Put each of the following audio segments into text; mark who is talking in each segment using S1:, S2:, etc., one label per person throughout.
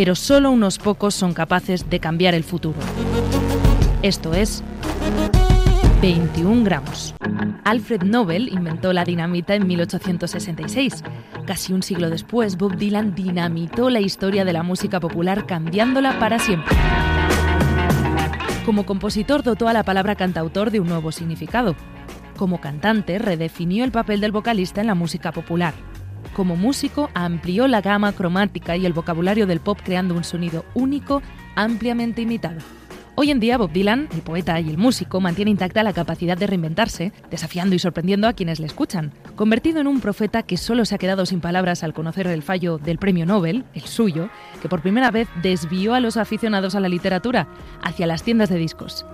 S1: pero solo unos pocos son capaces de cambiar el futuro. Esto es 21 gramos. Alfred Nobel inventó la dinamita en 1866. Casi un siglo después, Bob Dylan dinamitó la historia de la música popular cambiándola para siempre. Como compositor dotó a la palabra cantautor de un nuevo significado. Como cantante redefinió el papel del vocalista en la música popular. Como músico amplió la gama cromática y el vocabulario del pop creando un sonido único, ampliamente imitado. Hoy en día Bob Dylan, el poeta y el músico, mantiene intacta la capacidad de reinventarse, desafiando y sorprendiendo a quienes le escuchan. Convertido en un profeta que solo se ha quedado sin palabras al conocer el fallo del premio Nobel, el suyo, que por primera vez desvió a los aficionados a la literatura hacia las tiendas de discos.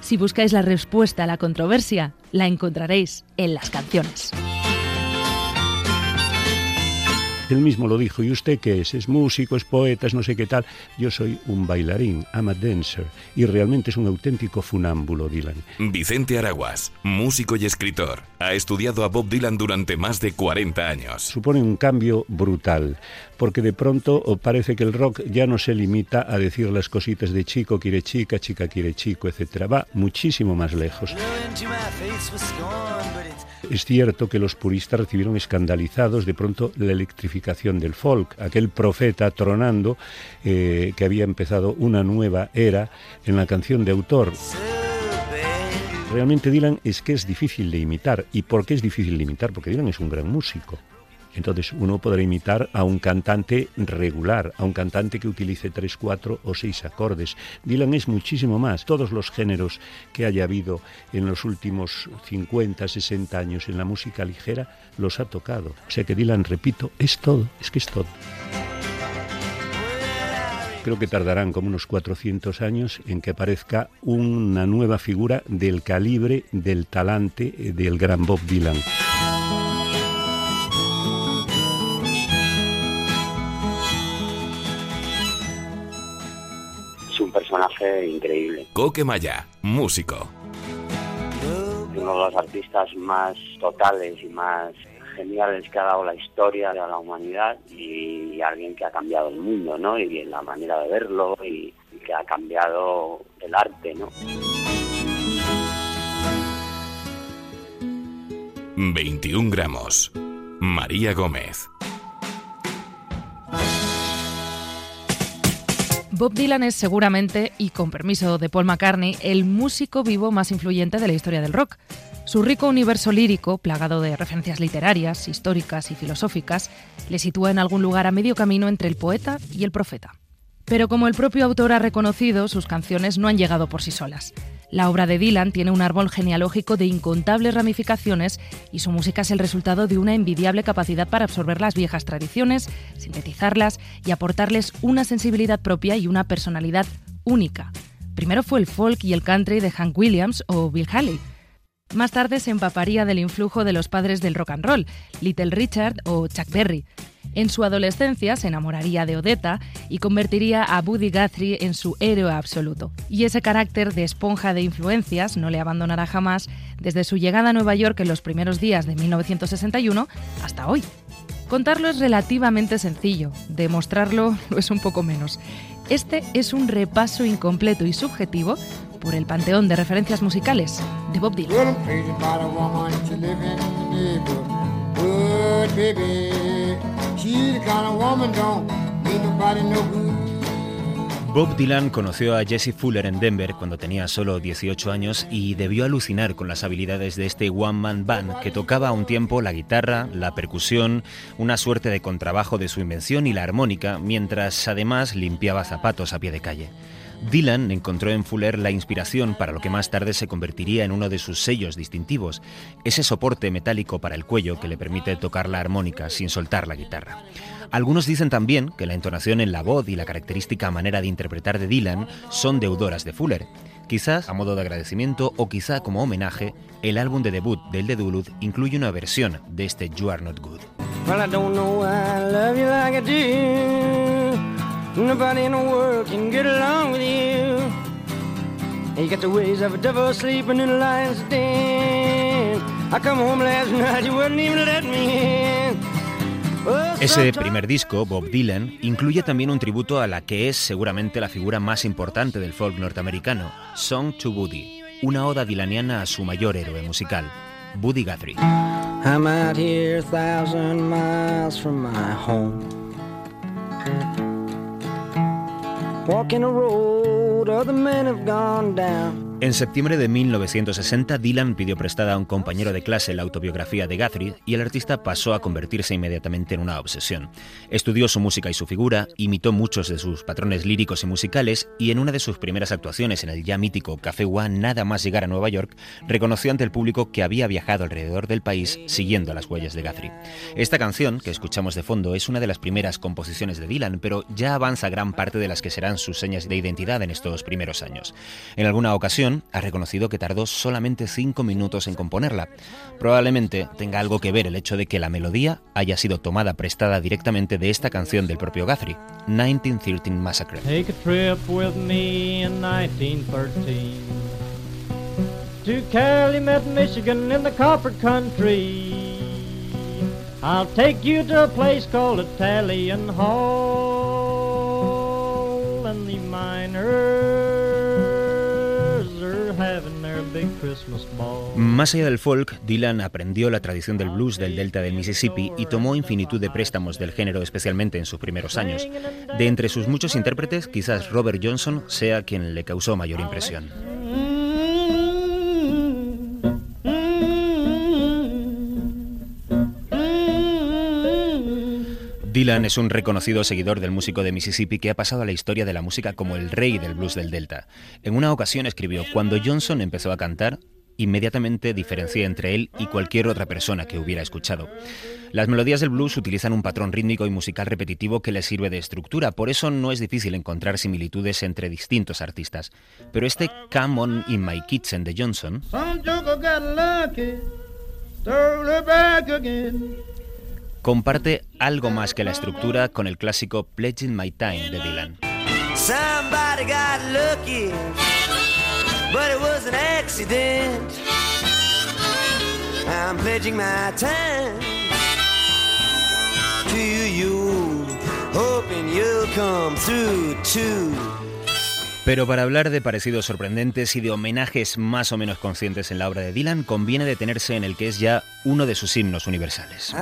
S1: Si buscáis la respuesta a la controversia, la encontraréis en las canciones.
S2: Él mismo lo dijo, ¿y usted qué es? ¿Es músico, es poeta, es no sé qué tal? Yo soy un bailarín, I'm a dancer, y realmente es un auténtico funámbulo, Dylan.
S3: Vicente Araguas, músico y escritor, ha estudiado a Bob Dylan durante más de 40 años.
S2: Supone un cambio brutal, porque de pronto parece que el rock ya no se limita a decir las cositas de chico quiere chica, chica quiere chico, etc. Va muchísimo más lejos. Es cierto que los puristas recibieron escandalizados de pronto la electrificación del folk, aquel profeta tronando eh, que había empezado una nueva era en la canción de autor. Realmente Dylan es que es difícil de imitar. ¿Y por qué es difícil de imitar? Porque Dylan es un gran músico. Entonces uno podrá imitar a un cantante regular, a un cantante que utilice tres, cuatro o seis acordes. Dylan es muchísimo más. Todos los géneros que haya habido en los últimos 50, 60 años en la música ligera los ha tocado. O sea que Dylan, repito, es todo, es que es todo. Creo que tardarán como unos 400 años en que aparezca una nueva figura del calibre, del talante del gran Bob Dylan.
S4: Personaje increíble.
S3: Coque Maya, músico.
S4: Uno de los artistas más totales y más geniales que ha dado la historia de la humanidad y alguien que ha cambiado el mundo, ¿no? Y la manera de verlo y, y que ha cambiado el arte, ¿no?
S3: 21 gramos. María Gómez.
S1: Bob Dylan es seguramente, y con permiso de Paul McCartney, el músico vivo más influyente de la historia del rock. Su rico universo lírico, plagado de referencias literarias, históricas y filosóficas, le sitúa en algún lugar a medio camino entre el poeta y el profeta. Pero como el propio autor ha reconocido, sus canciones no han llegado por sí solas. La obra de Dylan tiene un árbol genealógico de incontables ramificaciones y su música es el resultado de una envidiable capacidad para absorber las viejas tradiciones, sintetizarlas y aportarles una sensibilidad propia y una personalidad única. Primero fue el folk y el country de Hank Williams o Bill Haley. Más tarde se empaparía del influjo de los padres del rock and roll, Little Richard o Chuck Berry. En su adolescencia se enamoraría de Odetta y convertiría a Buddy Guthrie en su héroe absoluto. Y ese carácter de esponja de influencias no le abandonará jamás desde su llegada a Nueva York en los primeros días de 1961 hasta hoy. Contarlo es relativamente sencillo, demostrarlo lo es un poco menos. Este es un repaso incompleto y subjetivo por el panteón de referencias musicales de Bob Dylan.
S5: Bob Dylan conoció a Jesse Fuller en Denver cuando tenía solo 18 años y debió alucinar con las habilidades de este One Man Band que tocaba a un tiempo la guitarra, la percusión, una suerte de contrabajo de su invención y la armónica, mientras además limpiaba zapatos a pie de calle. Dylan encontró en Fuller la inspiración para lo que más tarde se convertiría en uno de sus sellos distintivos, ese soporte metálico para el cuello que le permite tocar la armónica sin soltar la guitarra. Algunos dicen también que la entonación en la voz y la característica manera de interpretar de Dylan son deudoras de Fuller. Quizás a modo de agradecimiento o quizá como homenaje, el álbum de debut del de Duluth incluye una versión de este You Are Not Good. Ese primer disco, Bob Dylan, incluye también un tributo a la que es seguramente la figura más importante del folk norteamericano, Song to Buddy, una oda dilaniana a su mayor héroe musical, Buddy Guthrie. Walking a road other men have gone down. En septiembre de 1960, Dylan pidió prestada a un compañero de clase la autobiografía de Guthrie y el artista pasó a convertirse inmediatamente en una obsesión. Estudió su música y su figura, imitó muchos de sus patrones líricos y musicales y en una de sus primeras actuaciones en el ya mítico Café One, nada más llegar a Nueva York, reconoció ante el público que había viajado alrededor del país siguiendo las huellas de Guthrie. Esta canción, que escuchamos de fondo, es una de las primeras composiciones de Dylan, pero ya avanza gran parte de las que serán sus señas de identidad en estos primeros años. En alguna ocasión, ha reconocido que tardó solamente cinco minutos en componerla. Probablemente tenga algo que ver el hecho de que la melodía haya sido tomada prestada directamente de esta canción del propio Guthrie, 1913 Massacre. Take a trip with me in 1913 to Calumet, Michigan in the copper country. I'll take you to a place called Italian Hall and the miners Más allá del folk, Dylan aprendió la tradición del blues del delta del Mississippi y tomó infinitud de préstamos del género, especialmente en sus primeros años. De entre sus muchos intérpretes, quizás Robert Johnson sea quien le causó mayor impresión. Dylan es un reconocido seguidor del músico de Mississippi que ha pasado a la historia de la música como el rey del blues del Delta. En una ocasión escribió, cuando Johnson empezó a cantar, inmediatamente diferencié entre él y cualquier otra persona que hubiera escuchado. Las melodías del blues utilizan un patrón rítmico y musical repetitivo que les sirve de estructura, por eso no es difícil encontrar similitudes entre distintos artistas. Pero este Come On In My Kitchen de Johnson comparte algo más que la estructura con el clásico Pledging My Time de Dylan. I'm pledging my time. Pero para hablar de parecidos sorprendentes y de homenajes más o menos conscientes en la obra de Dylan, conviene detenerse en el que es ya uno de sus himnos universales.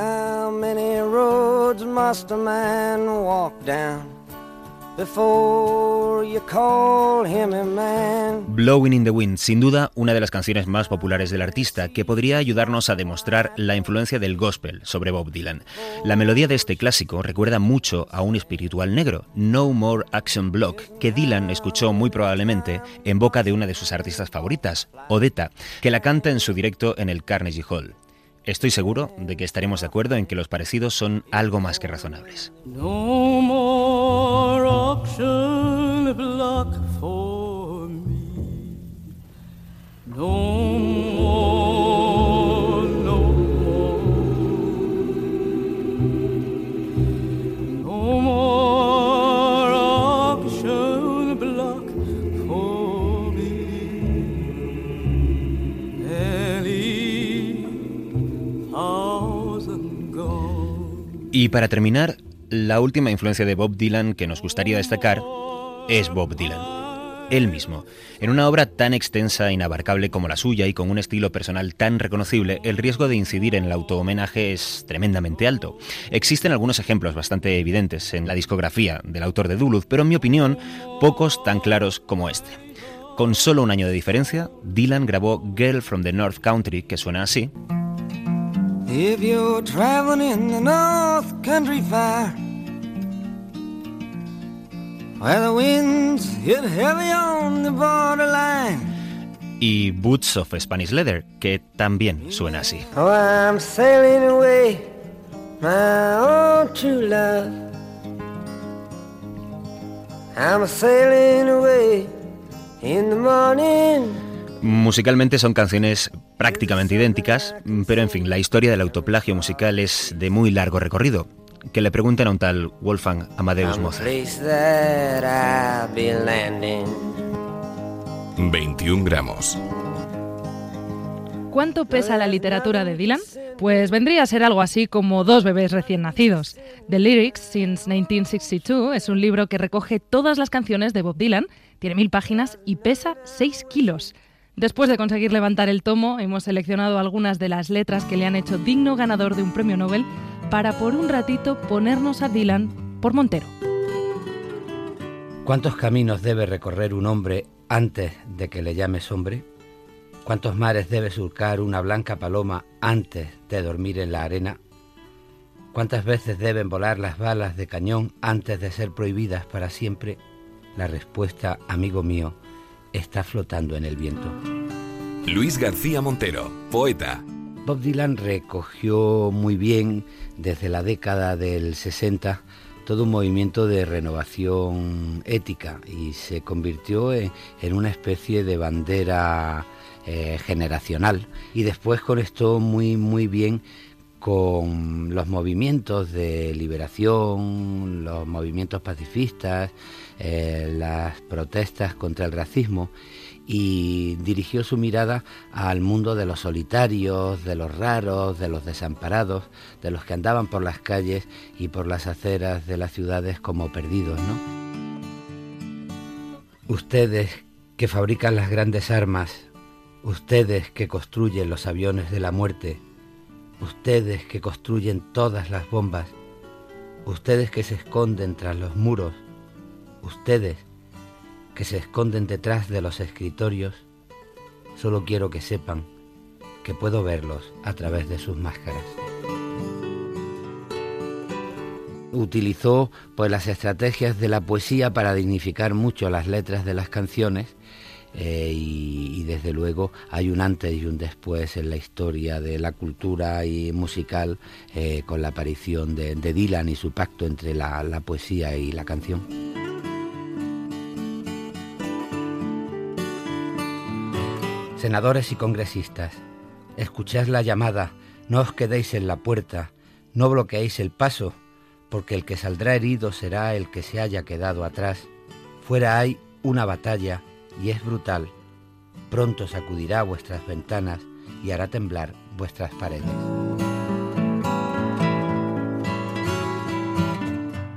S5: Blowing in the Wind, sin duda una de las canciones más populares del artista, que podría ayudarnos a demostrar la influencia del gospel sobre Bob Dylan. La melodía de este clásico recuerda mucho a un espiritual negro, No More Action Block, que Dylan escuchó muy probablemente en boca de una de sus artistas favoritas, Odetta, que la canta en su directo en el Carnegie Hall. Estoy seguro de que estaremos de acuerdo en que los parecidos son algo más que razonables. No more auction block for me. No more, no more. No more auction block for me. Y para terminar, la última influencia de Bob Dylan que nos gustaría destacar es Bob Dylan. Él mismo. En una obra tan extensa e inabarcable como la suya y con un estilo personal tan reconocible, el riesgo de incidir en el auto-homenaje es tremendamente alto. Existen algunos ejemplos bastante evidentes en la discografía del autor de Duluth, pero en mi opinión, pocos tan claros como este. Con solo un año de diferencia, Dylan grabó Girl from the North Country, que suena así. If you're traveling in the North Country Fire, where the winds hit heavy on the borderline. Y Boots of Spanish Leather, que también suena así.
S6: Oh, I'm sailing away, my own true love. I'm sailing away in the morning.
S5: Musicalmente son canciones prácticamente idénticas, pero en fin, la historia del autoplagio musical es de muy largo recorrido. Que le pregunten a un tal Wolfgang Amadeus Mozart.
S3: 21 gramos.
S1: ¿Cuánto pesa la literatura de Dylan? Pues vendría a ser algo así como dos bebés recién nacidos. The Lyrics Since 1962 es un libro que recoge todas las canciones de Bob Dylan, tiene mil páginas y pesa 6 kilos. Después de conseguir levantar el tomo, hemos seleccionado algunas de las letras que le han hecho digno ganador de un premio Nobel para por un ratito ponernos a Dylan por Montero.
S7: ¿Cuántos caminos debe recorrer un hombre antes de que le llames hombre? ¿Cuántos mares debe surcar una blanca paloma antes de dormir en la arena? ¿Cuántas veces deben volar las balas de cañón antes de ser prohibidas para siempre? La respuesta, amigo mío, está flotando en el viento.
S3: Luis García Montero, poeta.
S7: Bob Dylan recogió muy bien desde la década del 60 todo un movimiento de renovación ética y se convirtió en, una especie de bandera eh, generacional y después conectó muy muy bien con los movimientos de liberación, los movimientos pacifistas, eh, las protestas contra el racismo y dirigió su mirada al mundo de los solitarios, de los raros, de los desamparados, de los que andaban por las calles y por las aceras de las ciudades como perdidos, ¿no? Ustedes que fabrican las grandes armas, ustedes que construyen los aviones de la muerte, ustedes que construyen todas las bombas, ustedes que se esconden tras los muros, ustedes que se esconden detrás de los escritorios, solo quiero que sepan que puedo verlos a través de sus máscaras. Utilizó pues las estrategias de la poesía para dignificar mucho las letras de las canciones eh, y, desde luego hay un antes y un después en la historia de la cultura y musical eh, con la aparición de, Dylan y su pacto entre la poesía y la canción. Senadores y congresistas, escuchad la llamada, no os quedéis en la puerta, no bloqueéis el paso, porque el que saldrá herido será el que se haya quedado atrás. Fuera hay una batalla y es brutal. Pronto sacudirá vuestras ventanas y hará temblar vuestras paredes.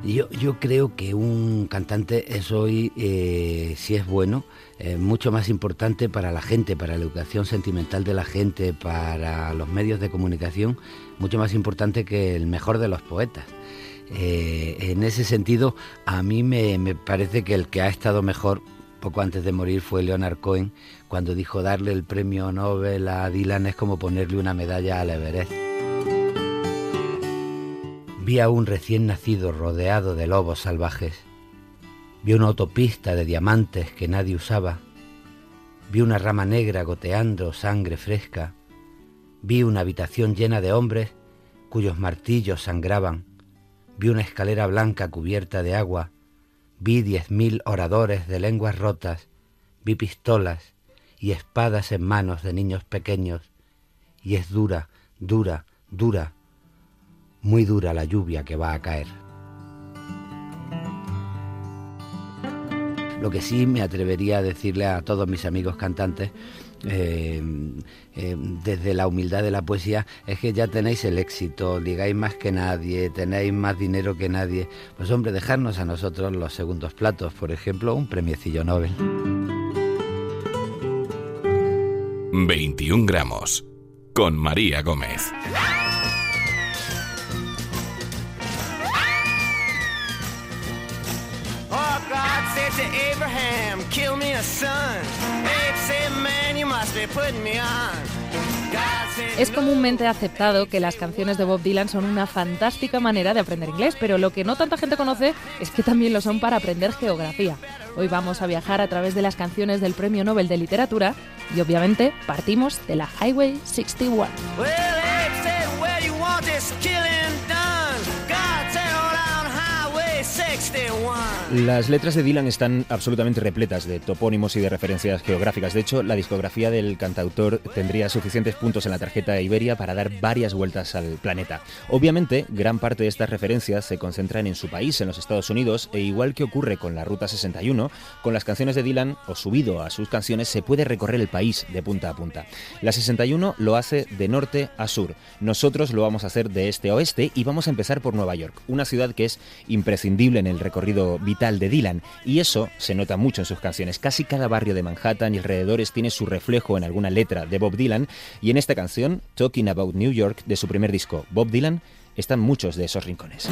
S7: Yo, yo creo que un cantante es hoy, eh, si es bueno, eh, mucho más importante para la gente, para la educación sentimental de la gente, para los medios de comunicación, mucho más importante que el mejor de los poetas. Eh, en ese sentido, a mí me, me parece que el que ha estado mejor poco antes de morir fue Leonard Cohen, cuando dijo darle el premio Nobel a Dylan es como ponerle una medalla al Everest. Vi a un recién nacido rodeado de lobos salvajes. Vi una autopista de diamantes que nadie usaba. Vi una rama negra goteando sangre fresca. Vi una habitación llena de hombres cuyos martillos sangraban. Vi una escalera blanca cubierta de agua. Vi diez mil oradores de lenguas rotas. Vi pistolas y espadas en manos de niños pequeños. Y es dura, dura, dura muy dura la lluvia que va a caer. Lo que sí me atrevería a decirle a todos mis amigos cantantes, eh, eh, desde la humildad de la poesía, es que ya tenéis el éxito, ligáis más que nadie, tenéis más dinero que nadie. Pues hombre, dejarnos a nosotros los segundos platos, por ejemplo, un premiecillo Nobel.
S3: 21 gramos, con María Gómez. To Abraham, kill me a son. Abe said, man, you must be putting me on. God's
S1: Es comúnmente aceptado que las canciones de Bob Dylan son una fantástica manera de aprender inglés, pero lo que no tanta gente conoce es que también lo son para aprender geografía. Hoy vamos a viajar a través de las canciones del Premio Nobel de Literatura y obviamente partimos de la Highway 61.
S5: Las letras de Dylan están absolutamente repletas de topónimos y de referencias geográficas. De hecho, la discografía del cantautor tendría suficientes puntos en la tarjeta Iberia para dar varias vueltas al planeta. Obviamente, gran parte de estas referencias se concentran en su país, en los Estados Unidos, e igual que ocurre con la Ruta 61, con las canciones de Dylan o subido a sus canciones se puede recorrer el país de punta a punta. La 61 lo hace de norte a sur. Nosotros lo vamos a hacer de este a oeste y vamos a empezar por Nueva York, una ciudad que es imprescindible en el recorrido vital de Dylan, y eso se nota mucho en sus canciones. Casi cada barrio de Manhattan y alrededores tiene su reflejo en alguna letra de Bob Dylan, y en esta canción, Talking About New York, de su primer disco, Bob Dylan, están muchos de esos rincones.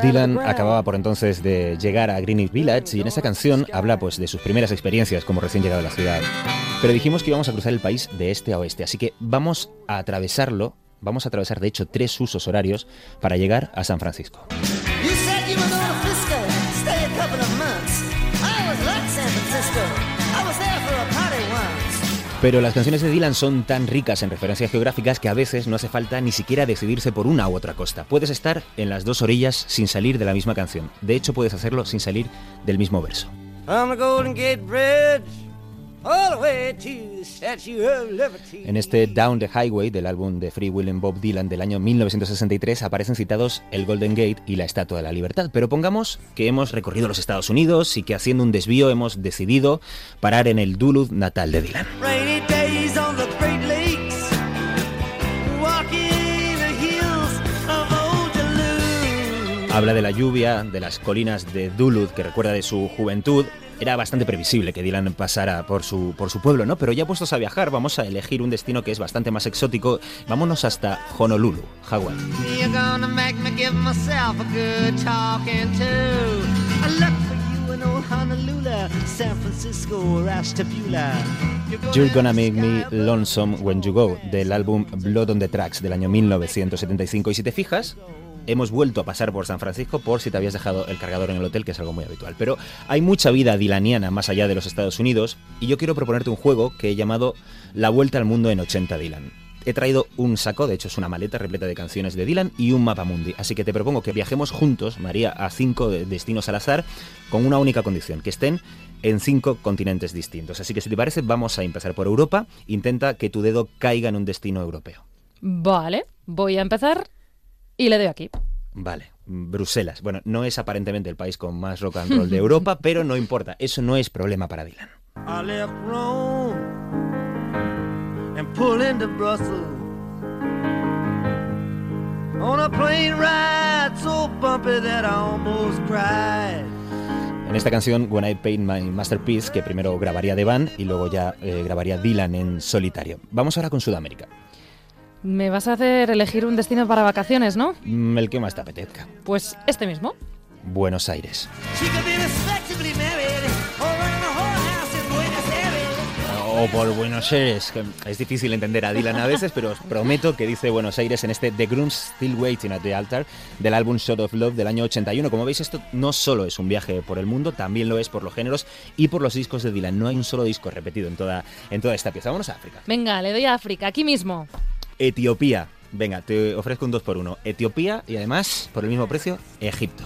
S5: Dylan acababa por entonces de llegar a Greenwich Village y en esta canción habla pues de sus primeras experiencias como recién llegado a la ciudad. Pero dijimos que íbamos a cruzar el país de este a oeste, así que vamos a atravesarlo, vamos a atravesar de hecho tres usos horarios para llegar a San Francisco. Pero las canciones de Dylan son tan ricas en referencias geográficas que a veces no hace falta ni siquiera decidirse por una u otra costa. Puedes estar en las dos orillas sin salir de la misma canción. De hecho, puedes hacerlo sin salir del mismo verso. En este Down the Highway del álbum de Free Will and Bob Dylan del año 1963 aparecen citados el Golden Gate y la Estatua de la Libertad. Pero pongamos que hemos recorrido los Estados Unidos y que haciendo un desvío hemos decidido parar en el Duluth natal de Dylan. Habla de la lluvia, de las colinas de Duluth que recuerda de su juventud era bastante previsible que Dylan pasara por su, por su pueblo, ¿no? Pero ya puestos a viajar, vamos a elegir un destino que es bastante más exótico. Vámonos hasta Honolulu, Hawái. You're Gonna Make Me Lonesome When You Go, del álbum Blood on the Tracks del año 1975. Y si te fijas, hemos vuelto a pasar por San Francisco por si te habías dejado el cargador en el hotel, que es algo muy habitual. Pero hay mucha vida dilaniana más allá de los Estados Unidos y yo quiero proponerte un juego que he llamado La Vuelta al Mundo en 80 Dylan. He traído un saco, de hecho es una maleta repleta de canciones de Dylan y un mapa mundi. Así que te propongo que viajemos juntos, María, a cinco destinos al azar, con una única condición, que estén en cinco continentes distintos. Así que si te parece, vamos a empezar por Europa. Intenta que tu dedo caiga en un destino europeo.
S1: Vale, voy a empezar y le doy aquí.
S5: Vale, Bruselas. Bueno, no es aparentemente el país con más rock and roll de Europa, pero no importa, eso no es problema para Dylan. En esta canción, When I Paint My Masterpiece, que primero grabaría The Band y luego ya eh, grabaría Dylan en solitario. Vamos ahora con Sudamérica.
S1: Me vas a hacer elegir un destino para vacaciones, ¿no?
S5: Mm, el que más te apetezca.
S1: Pues este mismo.
S5: Buenos Aires. O por Buenos Aires, es difícil entender a Dylan a veces, pero os prometo que dice Buenos Aires en este The Grooms Still Waiting at the Altar del álbum Shot of Love del año 81. Como veis, esto no solo es un viaje por el mundo, también lo es por los géneros y por los discos de Dylan. No hay un solo disco repetido en toda, en toda esta pieza. Vámonos a África.
S1: Venga, le doy a África, aquí mismo.
S5: Etiopía. Venga, te ofrezco un 2 por 1 Etiopía y además, por el mismo precio, Egipto.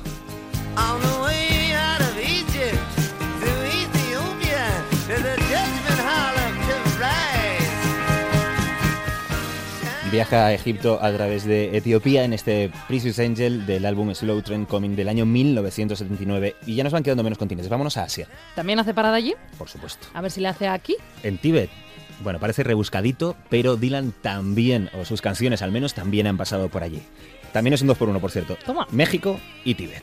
S5: Viaja a Egipto a través de Etiopía en este Precious Angel del álbum Slow Trend Coming del año 1979. Y ya nos van quedando menos continentes. Vámonos a Asia.
S1: ¿También hace parada allí?
S5: Por supuesto.
S1: A ver si le hace aquí.
S5: En Tíbet. Bueno, parece rebuscadito, pero Dylan también, o sus canciones al menos, también han pasado por allí. También es un 2 por 1 por cierto.
S1: Toma.
S5: México y Tíbet.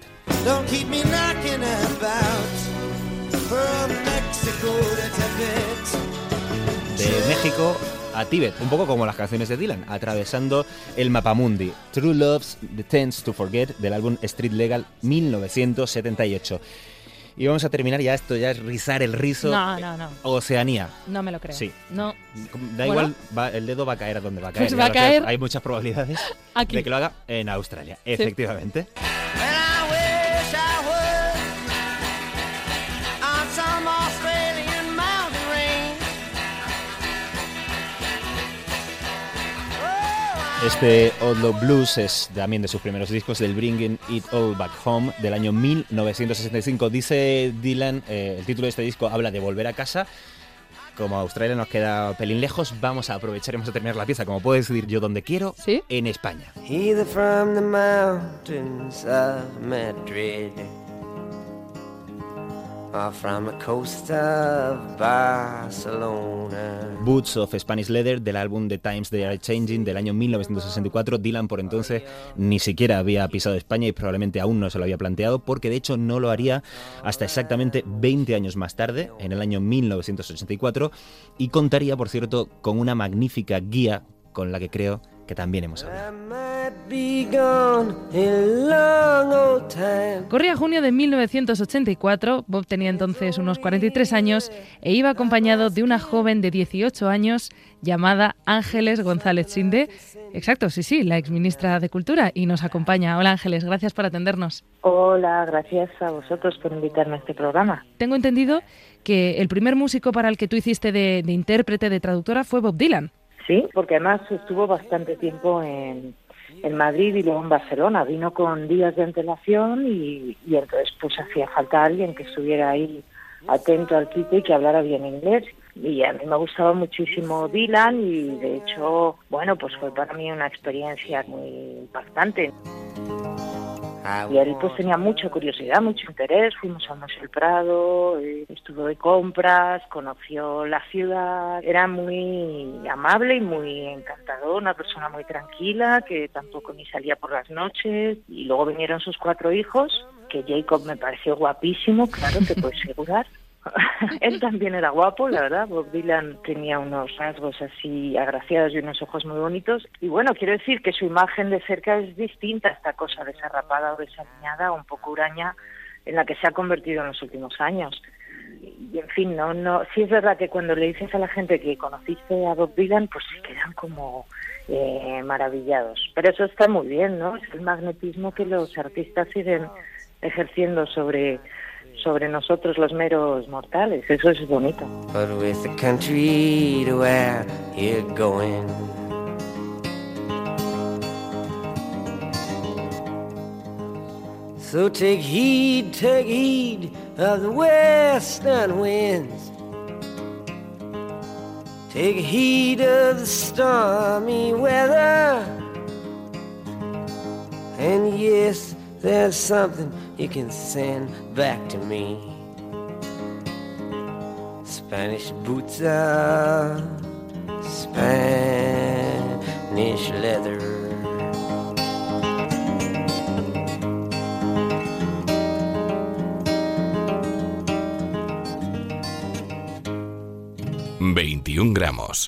S5: De México a Tíbet, un poco como las canciones de Dylan, atravesando el mapamundi. True Love's The Tends to Forget del álbum Street Legal 1978. Y vamos a terminar ya esto, ya es rizar el rizo.
S1: No, no, no.
S5: Oceanía.
S1: No me lo creo.
S5: Sí.
S1: No.
S5: Da igual, el dedo va a caer a donde va a caer.
S1: Pues va a caer.
S5: Hay muchas probabilidades
S1: Aquí.
S5: de que lo haga en Australia, efectivamente. Este Old Blues es también de sus primeros discos del Bringing It All Back Home del año 1965. Dice Dylan, eh, el título de este disco habla de volver a casa. Como Australia nos queda pelín lejos, vamos a aprovechar y vamos a terminar la pieza, como puedo decidir yo donde quiero,
S1: ¿Sí?
S5: en España.
S6: Either from the mountains of Madrid
S5: Boots of Spanish Leather del álbum The Times They Are Changing del año 1964. Dylan por entonces ni siquiera había pisado España y probablemente aún no se lo había planteado porque de hecho no lo haría hasta exactamente 20 años más tarde, en el año 1984, y contaría, por cierto, con una magnífica guía con la que creo que también hemos hablado.
S1: Corría junio de 1984, Bob tenía entonces unos 43 años e iba acompañado de una joven de 18 años llamada Ángeles González Sinde. Exacto, sí, sí, la exministra de Cultura y nos acompaña. Hola Ángeles, gracias por atendernos.
S8: Hola, gracias a vosotros por invitarme a este programa.
S1: Tengo entendido que el primer músico para el que tú hiciste de, de intérprete, de traductora, fue Bob Dylan.
S8: Sí, porque además estuvo bastante tiempo en, en Madrid y luego en Barcelona. Vino con días de antelación y, y entonces pues hacía falta alguien que estuviera ahí atento al quite y que hablara bien inglés. Y a mí me gustaba muchísimo Dylan y de hecho, bueno, pues fue para mí una experiencia muy impactante. Y él pues tenía mucha curiosidad, mucho interés, fuimos a Museo del Prado, eh, estuvo de compras, conoció la ciudad, era muy amable y muy encantador, una persona muy tranquila que tampoco ni salía por las noches. Y luego vinieron sus cuatro hijos, que Jacob me pareció guapísimo, claro, te puedes asegurar. Él también era guapo, la verdad. Bob Dylan tenía unos rasgos así agraciados y unos ojos muy bonitos. Y bueno, quiero decir que su imagen de cerca es distinta a esta cosa desarrapada o desaliñada o un poco huraña en la que se ha convertido en los últimos años. Y en fin, no, no, sí es verdad que cuando le dices a la gente que conociste a Bob Dylan, pues se quedan como eh, maravillados. Pero eso está muy bien, ¿no? Es el magnetismo que los artistas siguen ejerciendo sobre sobre nosotros los meros mortales. Eso es bonito.
S6: But with the country to where you're going. So take heed, take heed of the western winds. Take heed of the stormy weather. And yes, there's something you can send back to me. Spanish boots are Spanish leather.
S3: 21 gramos.